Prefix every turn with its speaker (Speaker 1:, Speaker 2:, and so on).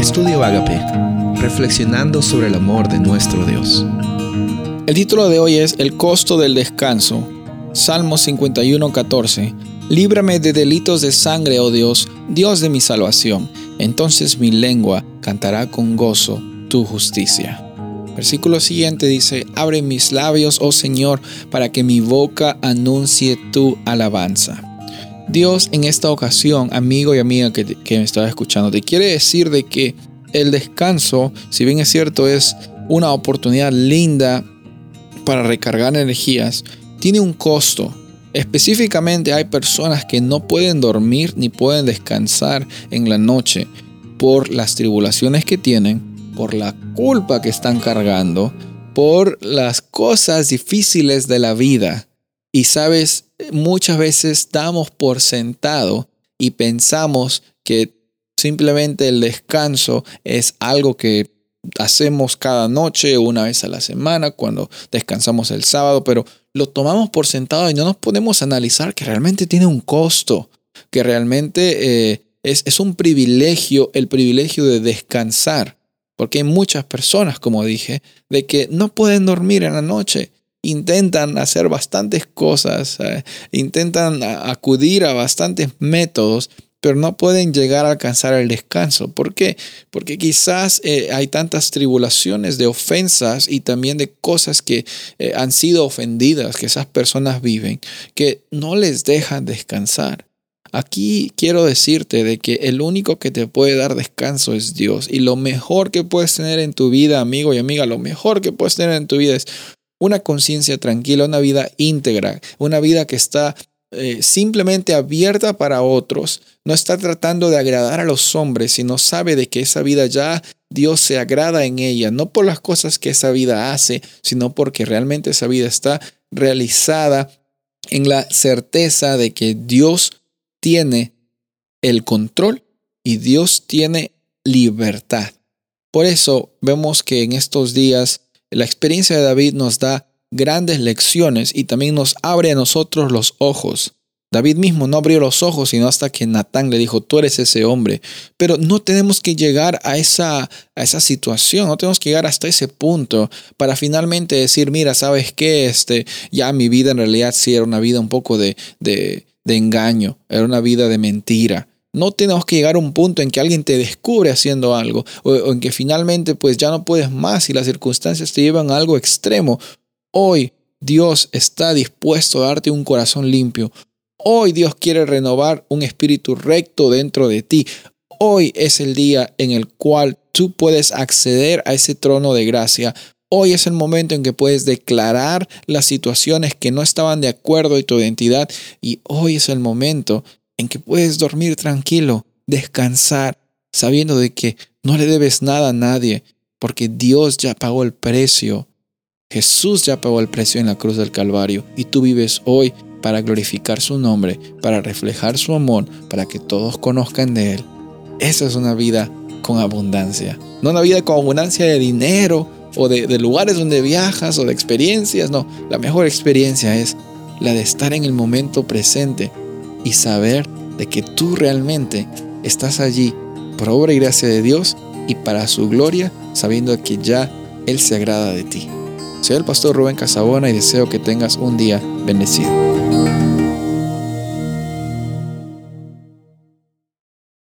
Speaker 1: Estudio Agape, reflexionando sobre el amor de nuestro Dios.
Speaker 2: El título de hoy es El costo del descanso. Salmo 51:14. Líbrame de delitos de sangre, oh Dios, Dios de mi salvación. Entonces mi lengua cantará con gozo tu justicia. Versículo siguiente dice, Abre mis labios, oh Señor, para que mi boca anuncie tu alabanza. Dios en esta ocasión, amigo y amiga que, me estaba escuchando, te quiere decir de que el descanso, si bien es cierto, es una oportunidad linda para recargar energías, tiene un costo. Específicamente hay personas que no pueden dormir ni pueden descansar en la noche por las tribulaciones que tienen, por la culpa que están cargando, por las cosas difíciles de la vida. Y sabes, muchas veces damos por sentado y pensamos que simplemente el descanso es algo que hacemos cada noche, una vez a la semana, cuando descansamos el sábado, pero lo tomamos por sentado y no nos podemos analizar que realmente tiene un costo, que realmente eh, es, es un privilegio, el privilegio de descansar, porque hay muchas personas, como dije, de que no pueden dormir en la noche intentan hacer bastantes cosas, eh, intentan acudir a bastantes métodos, pero no pueden llegar a alcanzar el descanso. ¿Por qué? Porque quizás eh, hay tantas tribulaciones de ofensas y también de cosas que eh, han sido ofendidas, que esas personas viven, que no les dejan descansar. Aquí quiero decirte de que el único que te puede dar descanso es Dios. Y lo mejor que puedes tener en tu vida, amigo y amiga, lo mejor que puedes tener en tu vida es una conciencia tranquila, una vida íntegra, una vida que está eh, simplemente abierta para otros, no está tratando de agradar a los hombres, sino sabe de que esa vida ya Dios se agrada en ella, no por las cosas que esa vida hace, sino porque realmente esa vida está realizada en la certeza de que Dios tiene el control y Dios tiene libertad. Por eso vemos que en estos días la experiencia de David nos da grandes lecciones y también nos abre a nosotros los ojos. David mismo no abrió los ojos sino hasta que Natán le dijo, tú eres ese hombre. Pero no tenemos que llegar a esa, a esa situación, no tenemos que llegar hasta ese punto para finalmente decir, mira, ¿sabes qué? Este, ya mi vida en realidad sí era una vida un poco de, de, de engaño, era una vida de mentira. No tenemos que llegar a un punto en que alguien te descubre haciendo algo o, en que finalmente pues ya no puedes más y las circunstancias te llevan a algo extremo. Hoy Dios está dispuesto a darte un corazón limpio. Hoy Dios quiere renovar un espíritu recto dentro de ti. Hoy es el día en el cual tú puedes acceder a ese trono de gracia. Hoy es el momento en que puedes declarar las situaciones que no estaban de acuerdo en tu identidad y hoy es el momento en que puedes dormir tranquilo, descansar, sabiendo de que no le debes nada a nadie, porque Dios ya pagó el precio. Jesús ya pagó el precio en la cruz del Calvario y tú vives hoy para glorificar su nombre, para reflejar su amor, para que todos conozcan de Él. Esa es una vida con abundancia. No una vida con abundancia de dinero o de, de, lugares donde viajas o de experiencias. No, la mejor experiencia es la de estar en el momento presente y saber de que tú realmente estás allí por obra y gracia de Dios y para su gloria, sabiendo que ya Él se agrada de ti. Soy el pastor Rubén Casabona y deseo que tengas un día bendecido.